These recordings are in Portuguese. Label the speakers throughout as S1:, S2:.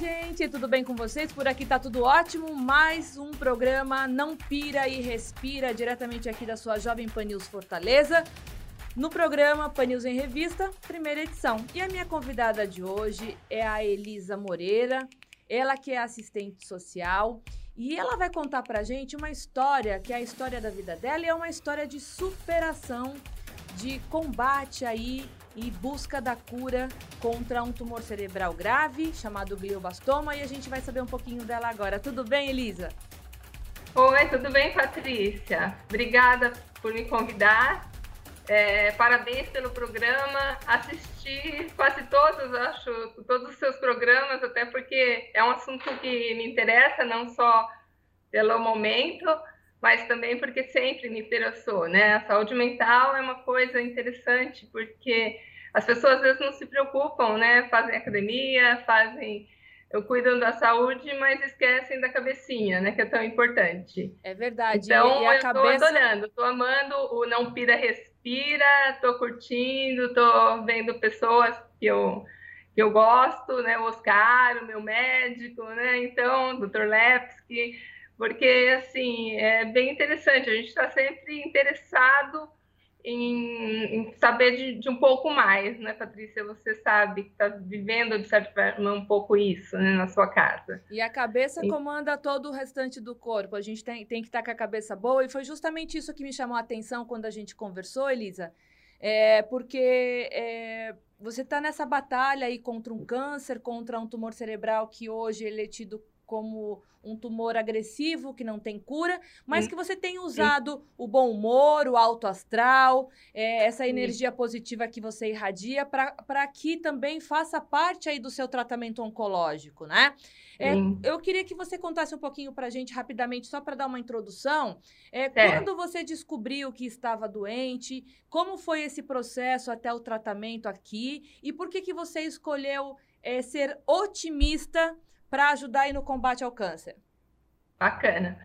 S1: Gente, tudo bem com vocês? Por aqui tá tudo ótimo. Mais um programa Não Pira e Respira, diretamente aqui da sua Jovem Pan News Fortaleza. No programa Pan News em Revista, primeira edição. E a minha convidada de hoje é a Elisa Moreira, ela que é assistente social. E ela vai contar pra gente uma história, que é a história da vida dela, e é uma história de superação, de combate aí e busca da cura contra um tumor cerebral grave chamado glioblastoma e a gente vai saber um pouquinho dela agora. Tudo bem, Elisa?
S2: Oi, tudo bem, Patrícia? Obrigada por me convidar. É, parabéns pelo programa. Assisti quase todos, acho, todos os seus programas, até porque é um assunto que me interessa, não só pelo momento, mas também porque sempre me interessou, né? A saúde mental é uma coisa interessante, porque as pessoas às vezes não se preocupam, né? Fazem academia, fazem cuidam da saúde, mas esquecem da cabecinha, né? Que é tão importante.
S1: É verdade.
S2: Então, eu estou cabeça... adorando, estou amando o Não Pira Respira, estou curtindo, estou vendo pessoas que eu, que eu gosto, né? O Oscar, o meu médico, né? Então, o Dr. Lepsky, porque, assim, é bem interessante. A gente está sempre interessado em, em saber de, de, um pouco mais, né, Patrícia? Você sabe que está vivendo, de certa forma, um pouco isso né, na sua casa.
S1: E a cabeça e... comanda todo o restante do corpo. A gente tem, tem que estar tá com a cabeça boa. E foi justamente isso que me chamou a atenção quando a gente conversou, Elisa. É, porque é, você está nessa batalha aí contra um câncer, contra um tumor cerebral que hoje ele é tido como um tumor agressivo que não tem cura, mas que você tem usado o bom humor, o alto astral, é, essa energia positiva que você irradia para que também faça parte aí do seu tratamento oncológico, né? É, eu queria que você contasse um pouquinho para a gente rapidamente, só para dar uma introdução, é, quando você descobriu que estava doente, como foi esse processo até o tratamento aqui e por que que você escolheu é, ser otimista para ajudar aí no combate ao câncer?
S2: Bacana.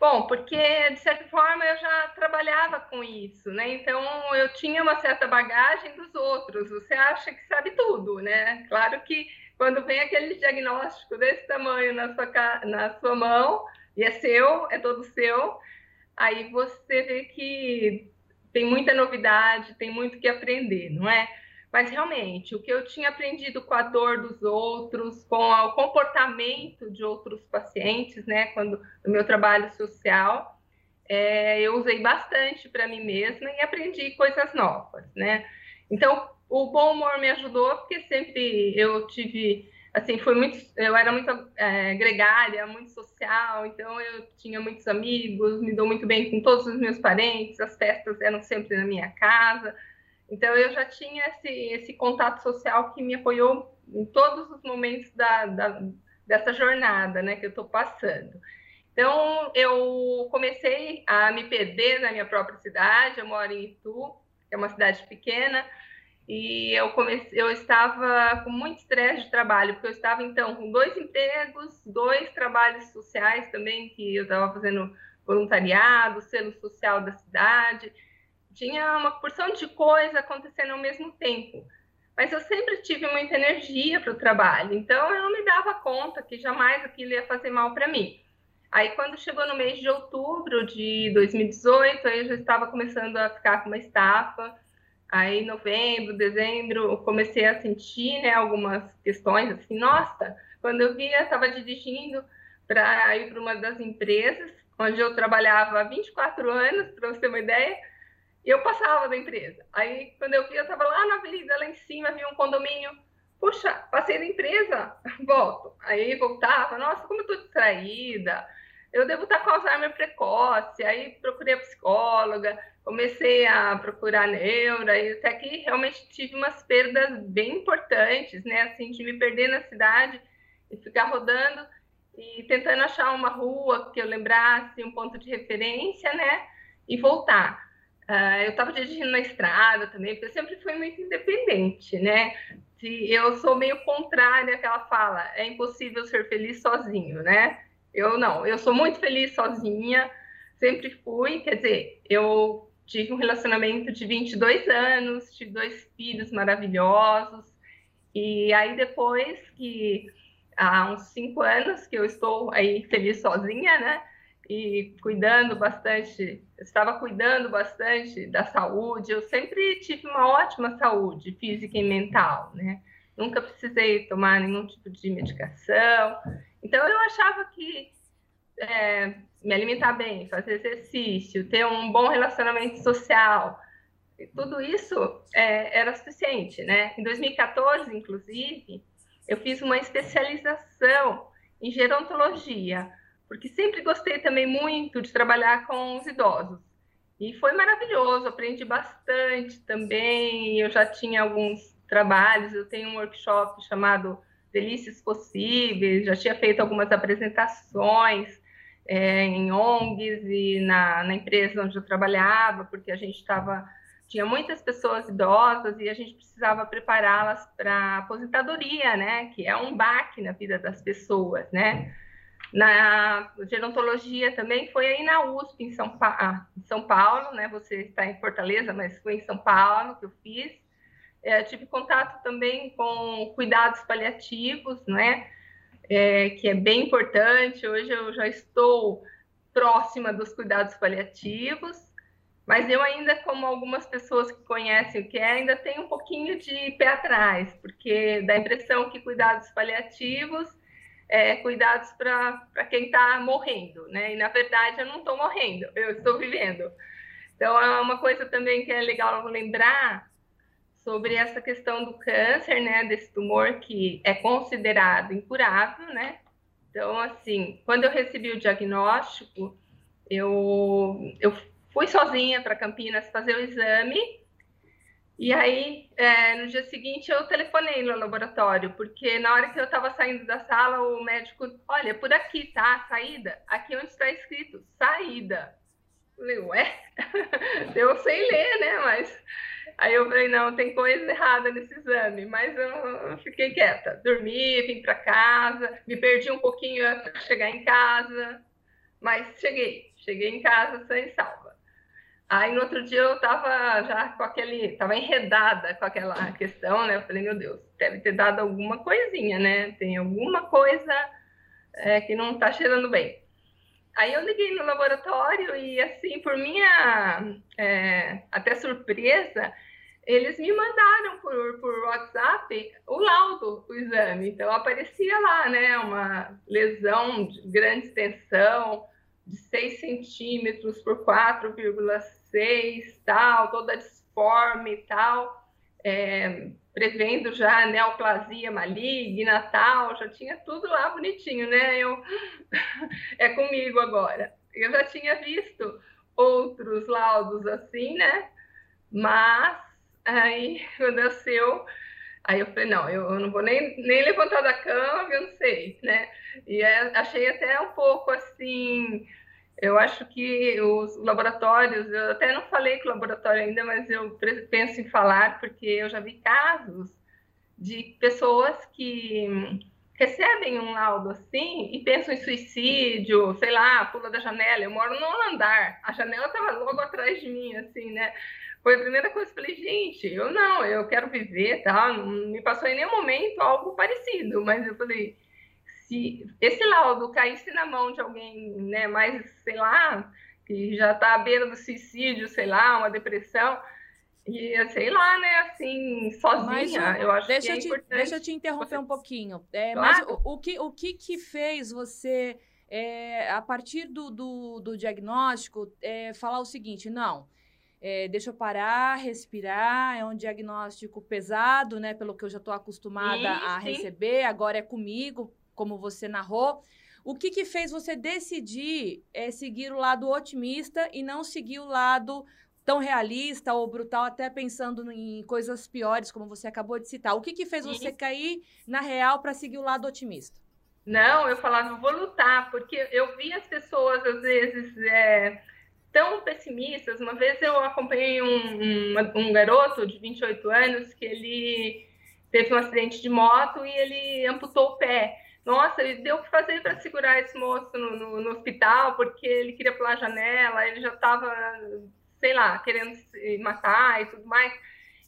S2: Bom, porque de certa forma eu já trabalhava com isso, né? Então eu tinha uma certa bagagem dos outros. Você acha que sabe tudo, né? Claro que quando vem aquele diagnóstico desse tamanho na sua, na sua mão, e é seu, é todo seu, aí você vê que tem muita novidade, tem muito que aprender, não é? Mas realmente, o que eu tinha aprendido com a dor dos outros, com o comportamento de outros pacientes, né, quando no meu trabalho social, é, eu usei bastante para mim mesma e aprendi coisas novas, né? Então, o bom humor me ajudou porque sempre eu tive, assim, foi muito, eu era muito é, gregária, muito social, então eu tinha muitos amigos, me dou muito bem com todos os meus parentes, as festas eram sempre na minha casa. Então, eu já tinha esse, esse contato social que me apoiou em todos os momentos da, da dessa jornada né, que eu estou passando. Então, eu comecei a me perder na minha própria cidade, eu moro em Itu, que é uma cidade pequena, e eu comecei, eu estava com muito estresse de trabalho, porque eu estava então com dois empregos, dois trabalhos sociais também, que eu estava fazendo voluntariado, selo social da cidade, tinha uma porção de coisa acontecendo ao mesmo tempo. Mas eu sempre tive muita energia para o trabalho, então eu não me dava conta que jamais aquilo ia fazer mal para mim. Aí, quando chegou no mês de outubro de 2018, aí eu já estava começando a ficar com uma estafa. Aí, novembro, dezembro, eu comecei a sentir né, algumas questões, assim, nossa, quando eu via, estava dirigindo para ir para uma das empresas, onde eu trabalhava há 24 anos, para você ter uma ideia, eu passava da empresa. Aí, quando eu vi, eu estava lá na avenida, lá em cima, vi um condomínio. Puxa, passei da empresa, volto. Aí voltava, nossa, como eu estou distraída. Eu devo estar com Alzheimer precoce. Aí procurei a psicóloga, comecei a procurar neura, e até que realmente tive umas perdas bem importantes, né? Assim, de me perder na cidade e ficar rodando. e tentando achar uma rua que eu lembrasse, um ponto de referência, né? E voltar. Uh, eu estava dirigindo na estrada também, porque eu sempre fui muito independente, né? Eu sou meio contrária àquela fala, é impossível ser feliz sozinho, né? Eu não, eu sou muito feliz sozinha, sempre fui, quer dizer, eu tive um relacionamento de 22 anos, tive dois filhos maravilhosos, e aí depois que há uns cinco anos que eu estou aí feliz sozinha, né? E cuidando bastante, estava cuidando bastante da saúde. Eu sempre tive uma ótima saúde física e mental, né? Nunca precisei tomar nenhum tipo de medicação. Então eu achava que é, me alimentar bem, fazer exercício, ter um bom relacionamento social, tudo isso é, era suficiente, né? Em 2014, inclusive, eu fiz uma especialização em gerontologia, porque sempre gostei também muito de trabalhar com os idosos. E foi maravilhoso, aprendi bastante também. Eu já tinha alguns trabalhos, eu tenho um workshop chamado Delícias Possíveis, já tinha feito algumas apresentações é, em ONGs e na, na empresa onde eu trabalhava, porque a gente estava tinha muitas pessoas idosas e a gente precisava prepará-las para aposentadoria, né? Que é um baque na vida das pessoas, né? Na gerontologia também foi aí na USP, em São, pa ah, em São Paulo, né? Você está em Fortaleza, mas foi em São Paulo que eu fiz. É, tive contato também com cuidados paliativos, né? é, que é bem importante. Hoje eu já estou próxima dos cuidados paliativos, mas eu ainda, como algumas pessoas que conhecem o que é, ainda tenho um pouquinho de pé atrás, porque dá a impressão que cuidados paliativos é cuidados para quem está morrendo, né? E na verdade eu não estou morrendo, eu estou vivendo. Então é uma coisa também que é legal lembrar sobre essa questão do câncer, né, desse tumor que é considerado incurável, né? Então, assim, quando eu recebi o diagnóstico, eu, eu fui sozinha para Campinas fazer o exame, e aí, é, no dia seguinte, eu telefonei no laboratório, porque na hora que eu estava saindo da sala, o médico, olha, por aqui, tá? Saída. Aqui onde está escrito, saída. Eu falei, ué? eu sei ler, né? Mas Aí eu falei, não, tem coisa errada nesse exame, mas eu fiquei quieta. Dormi, vim para casa, me perdi um pouquinho para chegar em casa, mas cheguei, cheguei em casa sem salva. Aí no outro dia eu estava já com aquele, estava enredada com aquela questão, né? Eu falei, meu Deus, deve ter dado alguma coisinha, né? Tem alguma coisa é, que não está cheirando bem. Aí eu liguei no laboratório e, assim, por minha é, até surpresa, eles me mandaram por, por WhatsApp o laudo do exame. Então, aparecia lá, né, uma lesão de grande extensão, de 6 centímetros por 4,6, tal, toda disforme e tal, é, prevendo já neoplasia maligna, tal, já tinha tudo lá bonitinho, né? Eu, é comigo agora. Eu já tinha visto outros laudos assim, né? Mas aí quando nasceu, aí eu falei, não, eu não vou nem, nem levantar da cama, eu não sei, né? E é, achei até um pouco assim, eu acho que os laboratórios, eu até não falei com o laboratório ainda, mas eu penso em falar, porque eu já vi casos de pessoas que recebem um laudo assim e pensam em suicídio, sei lá, pula da janela. Eu moro no andar, a janela estava logo atrás de mim, assim, né? Foi a primeira coisa que eu falei, gente, eu não, eu quero viver, tá? Não me passou em nenhum momento algo parecido, mas eu falei, se esse laudo caísse na mão de alguém, né, mais, sei lá, que já está à beira do suicídio, sei lá, uma depressão, e sei lá, né, assim, sozinha, eu acho que é
S1: te,
S2: importante.
S1: Deixa eu te interromper um pouquinho. É, claro. Mas o, o, que, o que que fez você, é, a partir do, do, do diagnóstico, é, falar o seguinte, não, é, deixa eu parar, respirar, é um diagnóstico pesado, né, pelo que eu já estou acostumada sim, a sim. receber, agora é comigo, como você narrou. O que, que fez você decidir é, seguir o lado otimista e não seguir o lado tão realista ou brutal, até pensando em coisas piores, como você acabou de citar? O que, que fez você cair na real para seguir o lado otimista?
S2: Não, eu falava, vou lutar, porque eu vi as pessoas, às vezes, é, tão pessimistas. Uma vez eu acompanhei um, um, um, garoto de 28 anos que ele teve um acidente de moto e ele amputou o pé. Nossa, ele deu o que fazer para segurar esse moço no, no, no, hospital, porque ele queria pular a janela, ele já estava, sei lá, querendo se matar e tudo mais.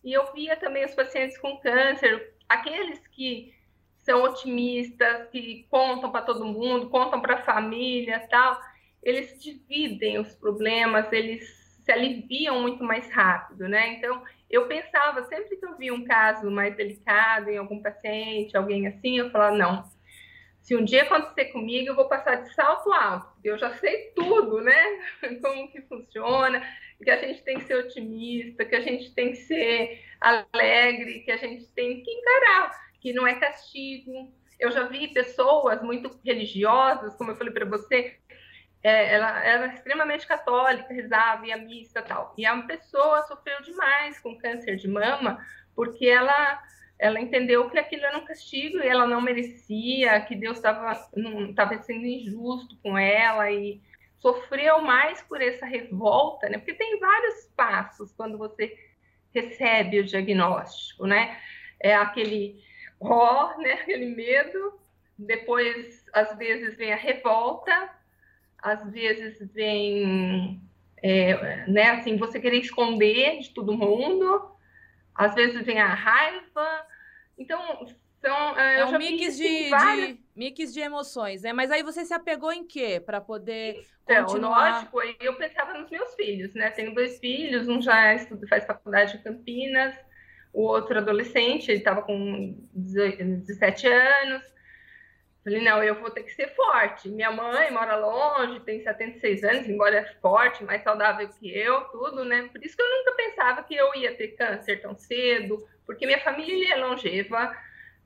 S2: E eu via também os pacientes com câncer, aqueles que são otimistas, que contam para todo mundo, contam para a família tal eles dividem os problemas, eles se aliviam muito mais rápido, né? Então, eu pensava, sempre que eu via um caso mais delicado em algum paciente, alguém assim, eu falava, não, se um dia acontecer comigo, eu vou passar de salto alto, porque eu já sei tudo, né? Como que funciona, que a gente tem que ser otimista, que a gente tem que ser alegre, que a gente tem que encarar, que não é castigo. Eu já vi pessoas muito religiosas, como eu falei para você, é, ela era extremamente católica, rezava, ia missa tal. E a pessoa sofreu demais com câncer de mama, porque ela, ela entendeu que aquilo era um castigo e ela não merecia, que Deus estava sendo injusto com ela e sofreu mais por essa revolta, né? Porque tem vários passos quando você recebe o diagnóstico, né? É aquele ó, né? Aquele medo, depois às vezes vem a revolta, às vezes vem, é, né, assim, você querer esconder de todo mundo, às vezes vem a raiva. Então, são.
S1: É, é um mix de, várias... de, mix de emoções, né? Mas aí você se apegou em quê para poder então, continuar?
S2: Lógico, eu pensava nos meus filhos, né? Tenho dois filhos, um já estuda, faz faculdade em Campinas, o outro adolescente, ele estava com 17 anos. Falei, não, eu vou ter que ser forte. Minha mãe mora longe, tem 76 anos, embora é forte, mais saudável que eu, tudo, né? Por isso que eu nunca pensava que eu ia ter câncer tão cedo, porque minha família é longeva,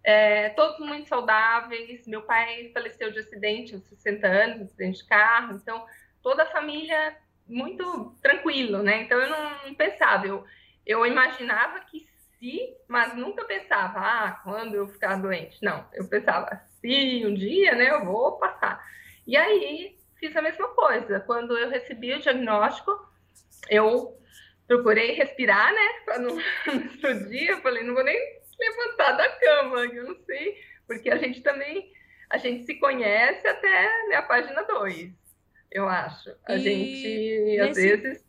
S2: é, todos muito saudáveis. Meu pai faleceu de acidente aos 60 anos, acidente de carro, então toda a família muito tranquilo, né? Então eu não, não pensava, eu, eu imaginava que se, mas nunca pensava, ah, quando eu ficar doente. Não, eu pensava, se um dia, né, eu vou passar. E aí fiz a mesma coisa. Quando eu recebi o diagnóstico, eu procurei respirar, né, para não, explodir. Eu falei, não vou nem levantar da cama, eu não sei, porque a gente também, a gente se conhece até né, a página 2, eu acho. A e gente, nesse... às vezes,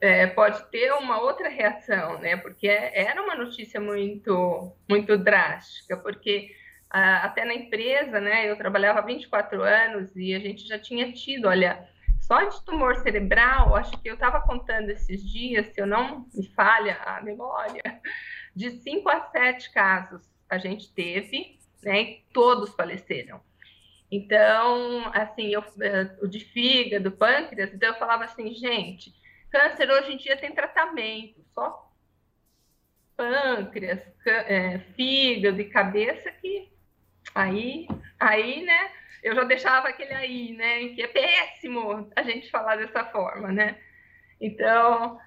S2: é, pode ter uma outra reação, né, porque era uma notícia muito, muito drástica, porque até na empresa, né? Eu trabalhava 24 anos e a gente já tinha tido, olha, só de tumor cerebral, acho que eu estava contando esses dias, se eu não me falha a memória, de 5 a 7 casos a gente teve, né? E todos faleceram. Então, assim, eu, eh, o de fígado, pâncreas, então eu falava assim, gente, câncer hoje em dia tem tratamento, só pâncreas, é, fígado e cabeça que Aí, aí, né, eu já deixava aquele aí, né, que é péssimo a gente falar dessa forma, né? Então,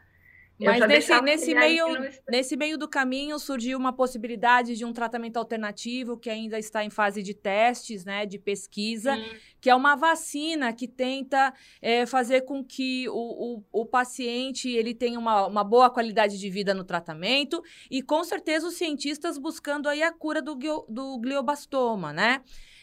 S1: mas nesse, nesse, meio, nesse meio do caminho surgiu uma possibilidade de um tratamento alternativo que ainda está em fase de testes, né, de pesquisa, Sim. que é uma vacina que tenta é, fazer com que o, o, o, paciente ele tenha uma, uma boa qualidade de vida no tratamento e com certeza os cientistas buscando aí a cura do, do glioblastoma, né?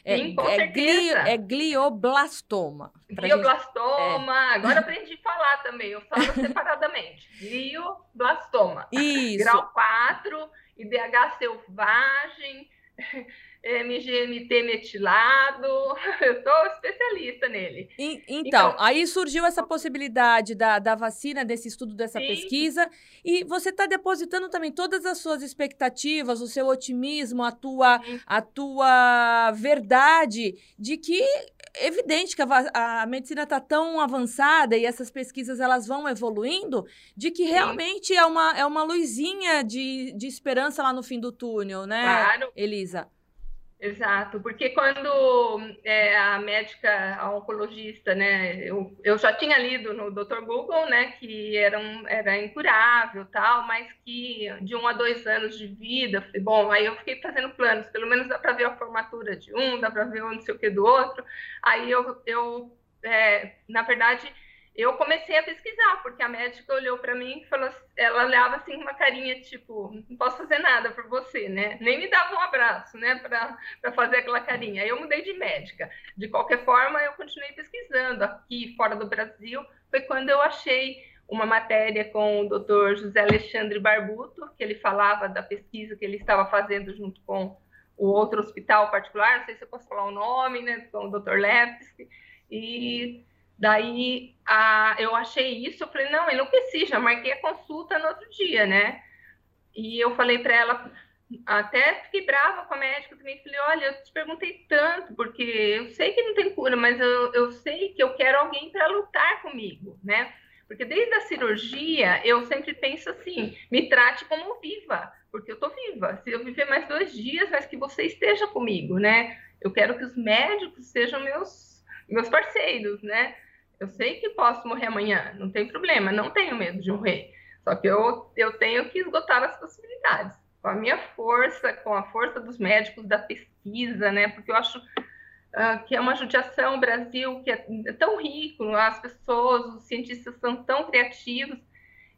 S2: É, Sim, com é, certeza.
S1: é glioblastoma.
S2: Glioblastoma. Gente... É. Agora aprendi a falar também. Eu falo separadamente. Glioblastoma.
S1: Isso.
S2: Grau 4, IDH selvagem. MGMT metilado, eu sou especialista nele.
S1: E, então, então, aí surgiu essa possibilidade da, da vacina, desse estudo, dessa sim. pesquisa, e você está depositando também todas as suas expectativas, o seu otimismo, a tua, a tua verdade de que evidente que a, a medicina está tão avançada e essas pesquisas elas vão evoluindo, de que realmente é uma, é uma luzinha de, de esperança lá no fim do túnel, né,
S2: claro.
S1: Elisa?
S2: Exato, porque quando é, a médica, a oncologista, né, eu, eu já tinha lido no Dr. Google, né, que era, um, era incurável tal, mas que de um a dois anos de vida, falei, bom, aí eu fiquei fazendo planos, pelo menos dá para ver a formatura de um, dá para ver o não sei o que do outro, aí eu, eu é, na verdade, eu comecei a pesquisar, porque a médica olhou para mim e falou, ela olhava assim uma carinha tipo, não posso fazer nada por você, né? Nem me dava um abraço, né, para fazer aquela carinha. Aí eu mudei de médica. De qualquer forma, eu continuei pesquisando aqui fora do Brasil. Foi quando eu achei uma matéria com o Dr. José Alexandre Barbuto, que ele falava da pesquisa que ele estava fazendo junto com o outro hospital particular, não sei se eu posso falar o nome, né, com o Dr. Levski, e Daí a, eu achei isso, eu falei, não, enlouqueci, já marquei a consulta no outro dia, né? E eu falei para ela, até fiquei brava com a médica também, falei, olha, eu te perguntei tanto, porque eu sei que não tem cura, mas eu, eu sei que eu quero alguém para lutar comigo, né? Porque desde a cirurgia, eu sempre penso assim, me trate como viva, porque eu estou viva. Se eu viver mais dois dias, mas que você esteja comigo, né? Eu quero que os médicos sejam meus, meus parceiros, né? Eu sei que posso morrer amanhã, não tem problema, não tenho medo de morrer. Só que eu, eu tenho que esgotar as possibilidades. Com a minha força, com a força dos médicos, da pesquisa, né? Porque eu acho uh, que é uma judiação o Brasil que é, é tão rico, as pessoas, os cientistas são tão criativos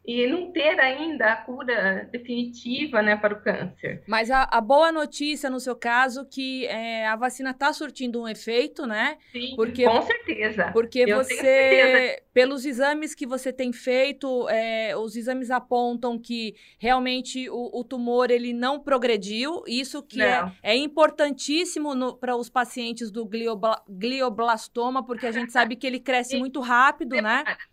S2: e não ter ainda a cura definitiva né, para o câncer.
S1: Mas a, a boa notícia no seu caso que é, a vacina está surtindo um efeito, né?
S2: Sim, porque, com certeza.
S1: Porque Eu você, pelos exames que você tem feito, é, os exames apontam que realmente o, o, tumor ele não progrediu. Isso que é, é, importantíssimo para os pacientes do gliobla, glioblastoma, porque a gente sabe que ele cresce muito rápido, né?
S2: Para.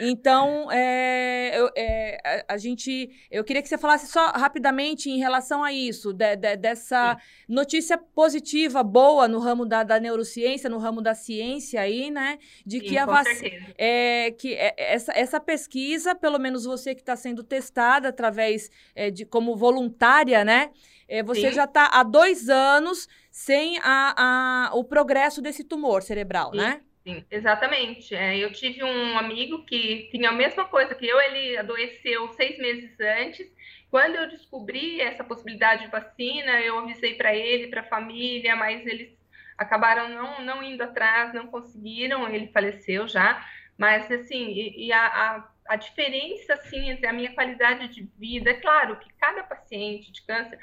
S1: Então, é, eu, é, a, a, gente. Eu queria que você falasse só rapidamente em relação a isso, de, de, dessa Sim. notícia positiva, boa no ramo da, da, neurociência, no ramo da ciência aí, né? De
S2: Sim,
S1: que a vacina. É, que é, essa, essa pesquisa, pelo menos você que está sendo testada através é, de como voluntária, né? É, você Sim. já está há dois anos sem a, a, o progresso desse tumor cerebral, Sim. né?
S2: Sim, exatamente. É, eu tive um amigo que tinha a mesma coisa que eu, ele adoeceu seis meses antes. Quando eu descobri essa possibilidade de vacina, eu avisei para ele, para a família, mas eles acabaram não, não indo atrás, não conseguiram, ele faleceu já. Mas, assim, e, e a, a, a diferença, assim, entre a minha qualidade de vida, é claro que cada paciente de câncer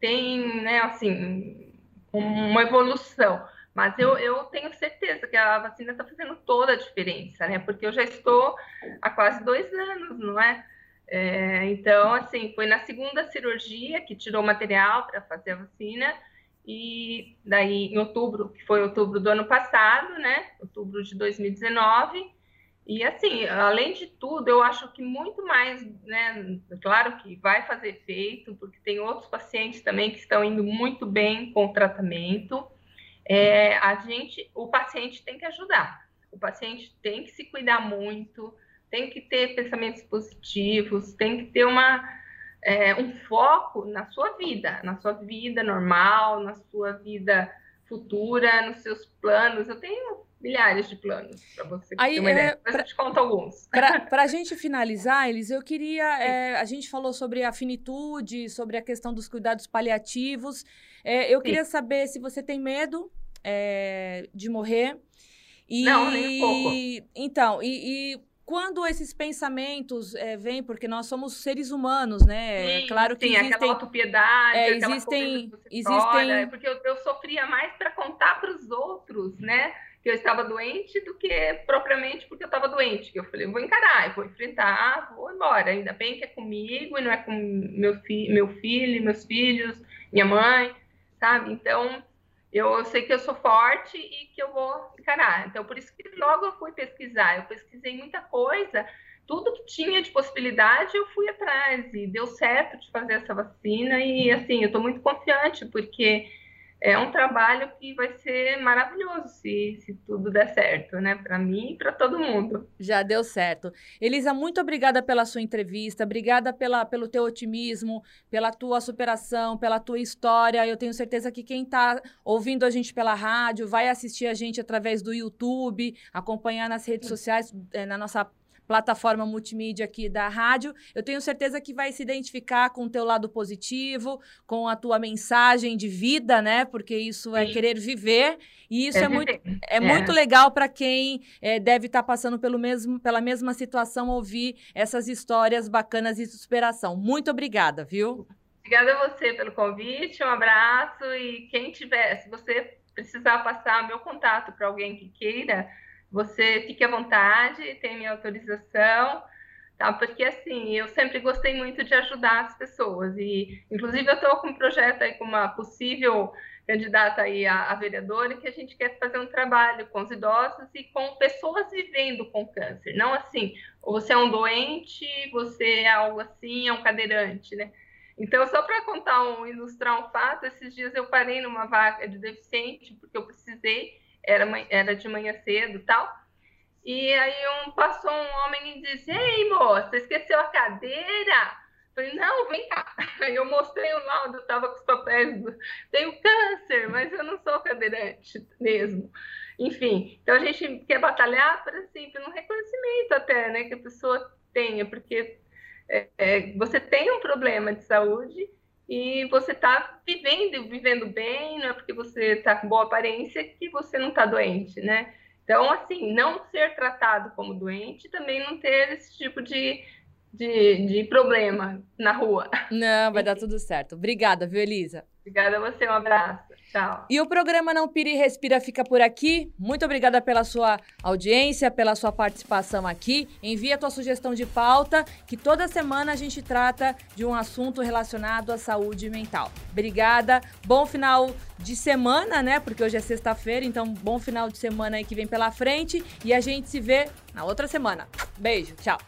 S2: tem, né, assim, uma evolução, mas eu, eu tenho certeza que a vacina está fazendo toda a diferença, né? Porque eu já estou há quase dois anos, não é? é então, assim, foi na segunda cirurgia que tirou o material para fazer a vacina, e daí em outubro, que foi outubro do ano passado, né? Outubro de 2019. E assim, além de tudo, eu acho que muito mais, né? Claro que vai fazer efeito, porque tem outros pacientes também que estão indo muito bem com o tratamento é, a gente, o paciente tem que ajudar. O paciente tem que se cuidar muito, tem que ter pensamentos positivos, tem que ter uma, é, um foco na sua vida, na sua vida normal, na sua vida futura, nos seus planos. Eu tenho milhares de planos para você Aí, ter. É, Mas pra, eu te conto alguns.
S1: Para a gente finalizar, Elis, eu queria. É, a gente falou sobre a finitude, sobre a questão dos cuidados paliativos. É, eu Sim. queria saber se você tem medo é, de morrer.
S2: E, Não, nem um pouco.
S1: Então, e, e quando esses pensamentos é, vêm, porque nós somos seres humanos, né?
S2: Sim, é claro que sim, existem aquela autopiedade, é, existem, existem, é porque eu, eu sofria mais para contar para os outros, né? Que eu estava doente do que propriamente porque eu estava doente. Que eu falei, vou encarar, vou enfrentar, vou embora. Ainda bem que é comigo e não é com meu, fi meu filho, meus filhos, minha mãe, sabe? Então eu sei que eu sou forte e que eu vou encarar. Então, por isso que logo eu fui pesquisar. Eu pesquisei muita coisa, tudo que tinha de possibilidade eu fui atrás e deu certo de fazer essa vacina. E assim, eu estou muito confiante, porque é um trabalho que vai ser maravilhoso se, se tudo der certo, né? Para mim e para todo mundo.
S1: Já deu certo. Elisa, muito obrigada pela sua entrevista, obrigada pela, pelo teu otimismo, pela tua superação, pela tua história. Eu tenho certeza que quem está ouvindo a gente pela rádio vai assistir a gente através do YouTube, acompanhar nas redes sociais, eh, na nossa plataforma multimídia aqui da rádio. Eu tenho certeza que vai se identificar com o teu lado positivo, com a tua mensagem de vida, né? Porque isso é querer viver. E isso é, é muito, é, é, muito legal para quem é, deve estar tá passando pelo mesmo, pela mesma situação, ouvir essas histórias bacanas de superação. Muito obrigada, viu?
S2: Obrigada a você pelo convite, um abraço. E quem tiver, se você precisar passar meu contato para alguém que queira, você fique à vontade, tem minha autorização, tá? Porque assim, eu sempre gostei muito de ajudar as pessoas e, inclusive, eu estou com um projeto aí com uma possível candidata aí a, a vereadora que a gente quer fazer um trabalho com os idosos e com pessoas vivendo com câncer, não assim, você é um doente, você é algo assim, é um cadeirante, né? Então, só para contar um, ilustrar um fato, esses dias eu parei numa vaga de deficiente porque eu precisei era, era de manhã cedo tal. E aí um, passou um homem e disse, ei, moça, esqueceu a cadeira? Falei, não, vem cá. Eu mostrei o laudo, estava com os papéis, do... tenho câncer, mas eu não sou cadeirante mesmo. Enfim, então a gente quer batalhar para assim, um reconhecimento até, né, que a pessoa tenha, porque é, é, você tem um problema de saúde e você está vivendo, vivendo bem, não é porque você está com boa aparência que você não está doente, né? Então, assim, não ser tratado como doente também não ter esse tipo de, de, de problema na rua.
S1: Não, vai dar tudo certo. Obrigada, viu, Elisa?
S2: Obrigada a você, um abraço. Tchau.
S1: E o programa Não Pira e Respira fica por aqui. Muito obrigada pela sua audiência, pela sua participação aqui. Envie a tua sugestão de pauta, que toda semana a gente trata de um assunto relacionado à saúde mental. Obrigada. Bom final de semana, né? Porque hoje é sexta-feira, então bom final de semana aí que vem pela frente. E a gente se vê na outra semana. Beijo, tchau.